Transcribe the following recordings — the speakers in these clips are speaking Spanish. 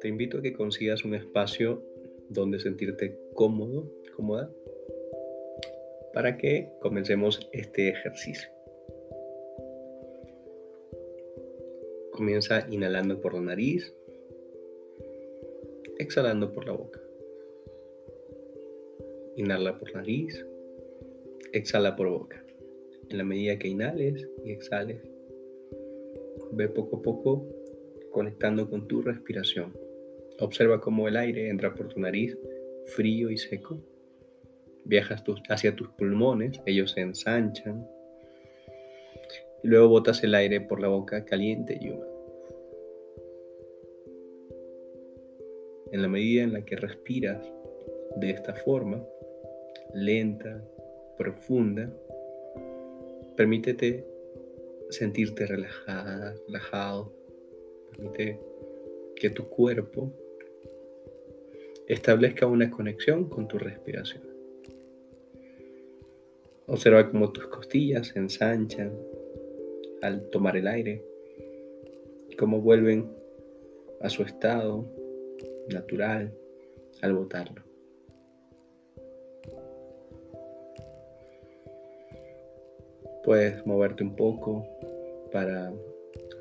Te invito a que consigas un espacio donde sentirte cómodo, cómoda, para que comencemos este ejercicio. Comienza inhalando por la nariz, exhalando por la boca. Inhala por nariz, exhala por boca. En la medida que inhales y exhales, ve poco a poco conectando con tu respiración. Observa cómo el aire entra por tu nariz frío y seco. Viajas hacia tus pulmones, ellos se ensanchan. Y luego botas el aire por la boca caliente y húmedo. En la medida en la que respiras de esta forma, lenta, profunda, permítete sentirte relajada, relajado. Permite que tu cuerpo establezca una conexión con tu respiración. Observa cómo tus costillas se ensanchan al tomar el aire cómo vuelven a su estado natural al botarlo. Puedes moverte un poco para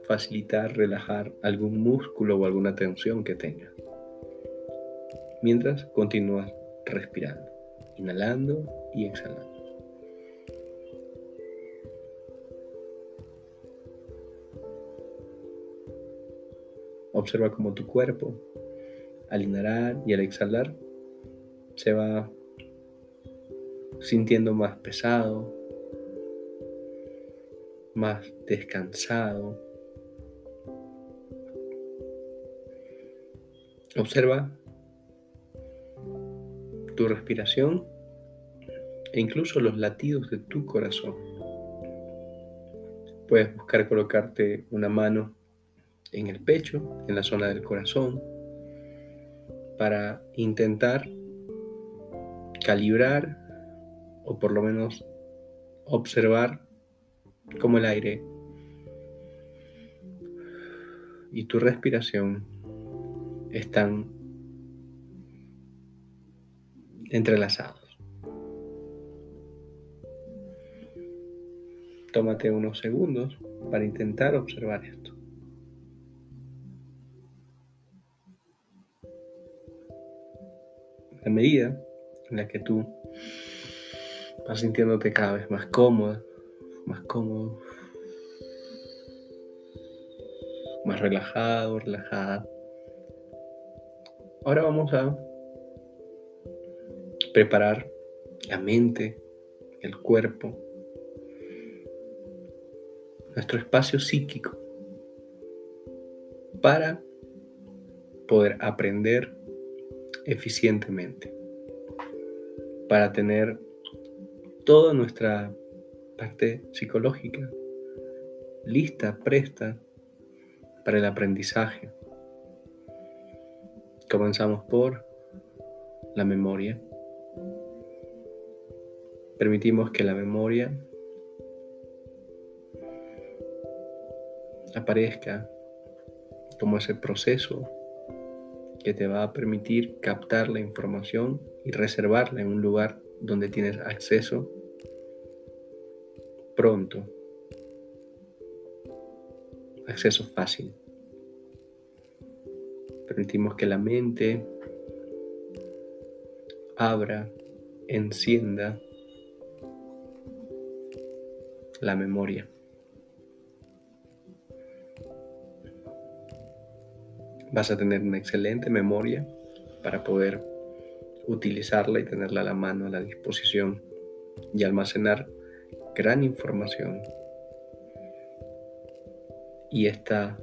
facilitar, relajar algún músculo o alguna tensión que tengas. Mientras continúas respirando, inhalando y exhalando. Observa cómo tu cuerpo, al inhalar y al exhalar, se va sintiendo más pesado, más descansado. Observa tu respiración e incluso los latidos de tu corazón. Puedes buscar colocarte una mano en el pecho, en la zona del corazón, para intentar calibrar o por lo menos observar como el aire y tu respiración están entrelazados. Tómate unos segundos para intentar observar esto. A medida en la que tú vas sintiéndote cada vez más cómoda, más cómodo, más relajado, relajada. Ahora vamos a preparar la mente, el cuerpo, nuestro espacio psíquico para poder aprender eficientemente, para tener toda nuestra parte psicológica, lista, presta para el aprendizaje. Comenzamos por la memoria. Permitimos que la memoria aparezca como ese proceso que te va a permitir captar la información y reservarla en un lugar donde tienes acceso pronto, acceso fácil. Permitimos que la mente abra, encienda la memoria. Vas a tener una excelente memoria para poder utilizarla y tenerla a la mano, a la disposición y almacenar gran información y esta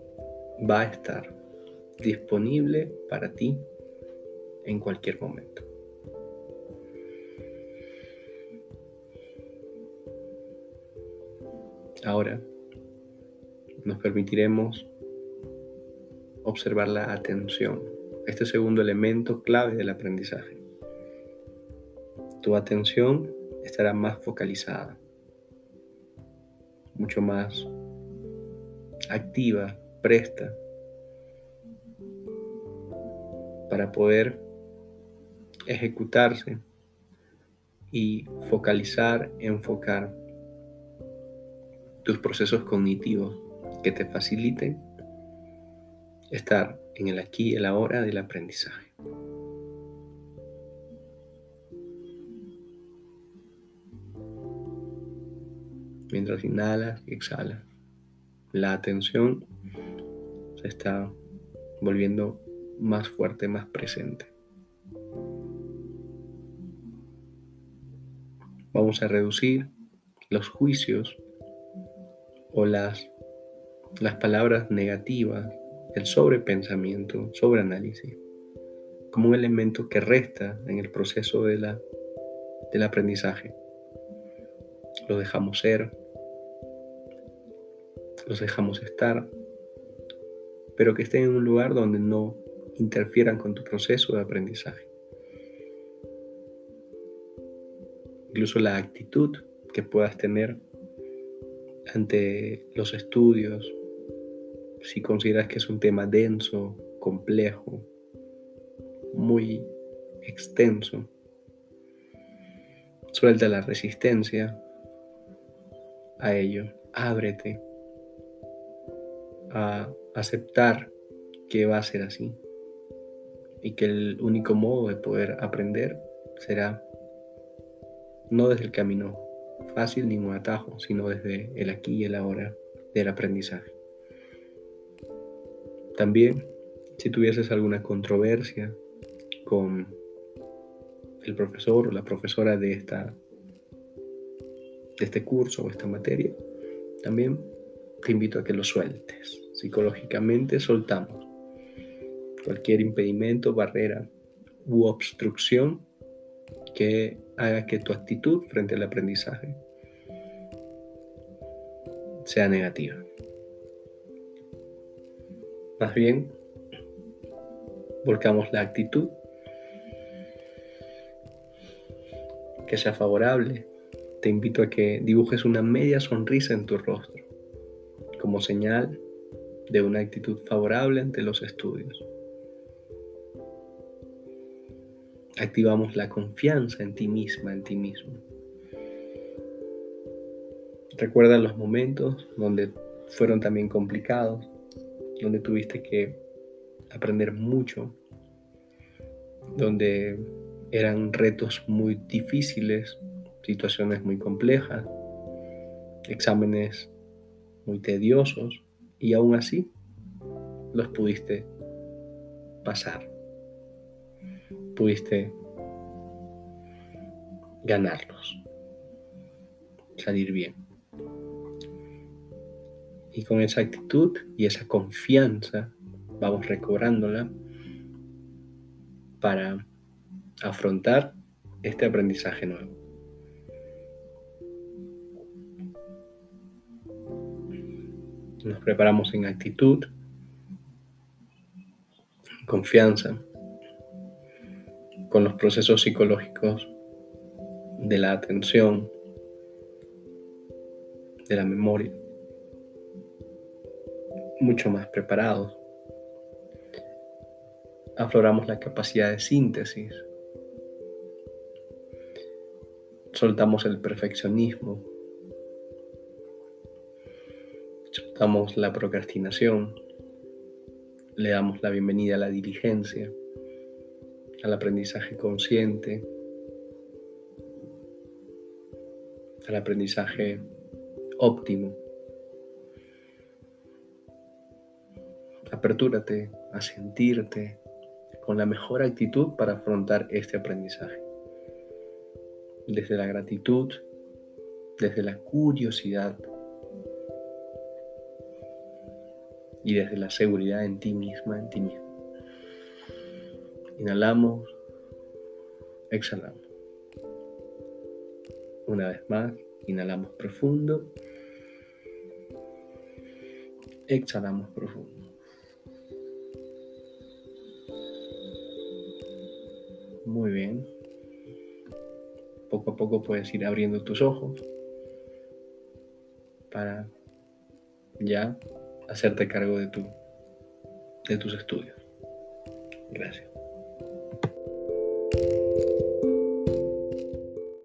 va a estar disponible para ti en cualquier momento. Ahora nos permitiremos observar la atención, este segundo elemento clave del aprendizaje. Tu atención estará más focalizada mucho más activa, presta, para poder ejecutarse y focalizar, enfocar tus procesos cognitivos que te faciliten estar en el aquí y el ahora del aprendizaje. Mientras inhalas y exhalas, la atención se está volviendo más fuerte, más presente. Vamos a reducir los juicios o las, las palabras negativas, el sobrepensamiento, sobreanálisis, como un elemento que resta en el proceso de la, del aprendizaje. Lo dejamos ser, los dejamos estar, pero que estén en un lugar donde no interfieran con tu proceso de aprendizaje. incluso la actitud que puedas tener ante los estudios, si consideras que es un tema denso, complejo, muy extenso. Suelta la resistencia a ello, ábrete a aceptar que va a ser así y que el único modo de poder aprender será no desde el camino fácil ni un atajo, sino desde el aquí y el ahora del aprendizaje. También, si tuvieses alguna controversia con el profesor o la profesora de, esta, de este curso o esta materia, también te invito a que lo sueltes. Psicológicamente soltamos cualquier impedimento, barrera u obstrucción que haga que tu actitud frente al aprendizaje sea negativa. Más bien, volcamos la actitud que sea favorable. Te invito a que dibujes una media sonrisa en tu rostro como señal de una actitud favorable ante los estudios. activamos la confianza en ti misma, en ti mismo. Recuerda los momentos donde fueron también complicados, donde tuviste que aprender mucho, donde eran retos muy difíciles, situaciones muy complejas, exámenes muy tediosos y aún así los pudiste pasar pudiste ganarlos, salir bien. Y con esa actitud y esa confianza vamos recobrándola para afrontar este aprendizaje nuevo. Nos preparamos en actitud, confianza, con los procesos psicológicos de la atención, de la memoria, mucho más preparados. Afloramos la capacidad de síntesis, soltamos el perfeccionismo, soltamos la procrastinación, le damos la bienvenida a la diligencia al aprendizaje consciente, al aprendizaje óptimo. Apertúrate a sentirte con la mejor actitud para afrontar este aprendizaje. Desde la gratitud, desde la curiosidad y desde la seguridad en ti misma, en ti mismo. Inhalamos, exhalamos. Una vez más, inhalamos profundo. Exhalamos profundo. Muy bien. Poco a poco puedes ir abriendo tus ojos. para ya hacerte cargo de, tu, de tus estudios. Gracias.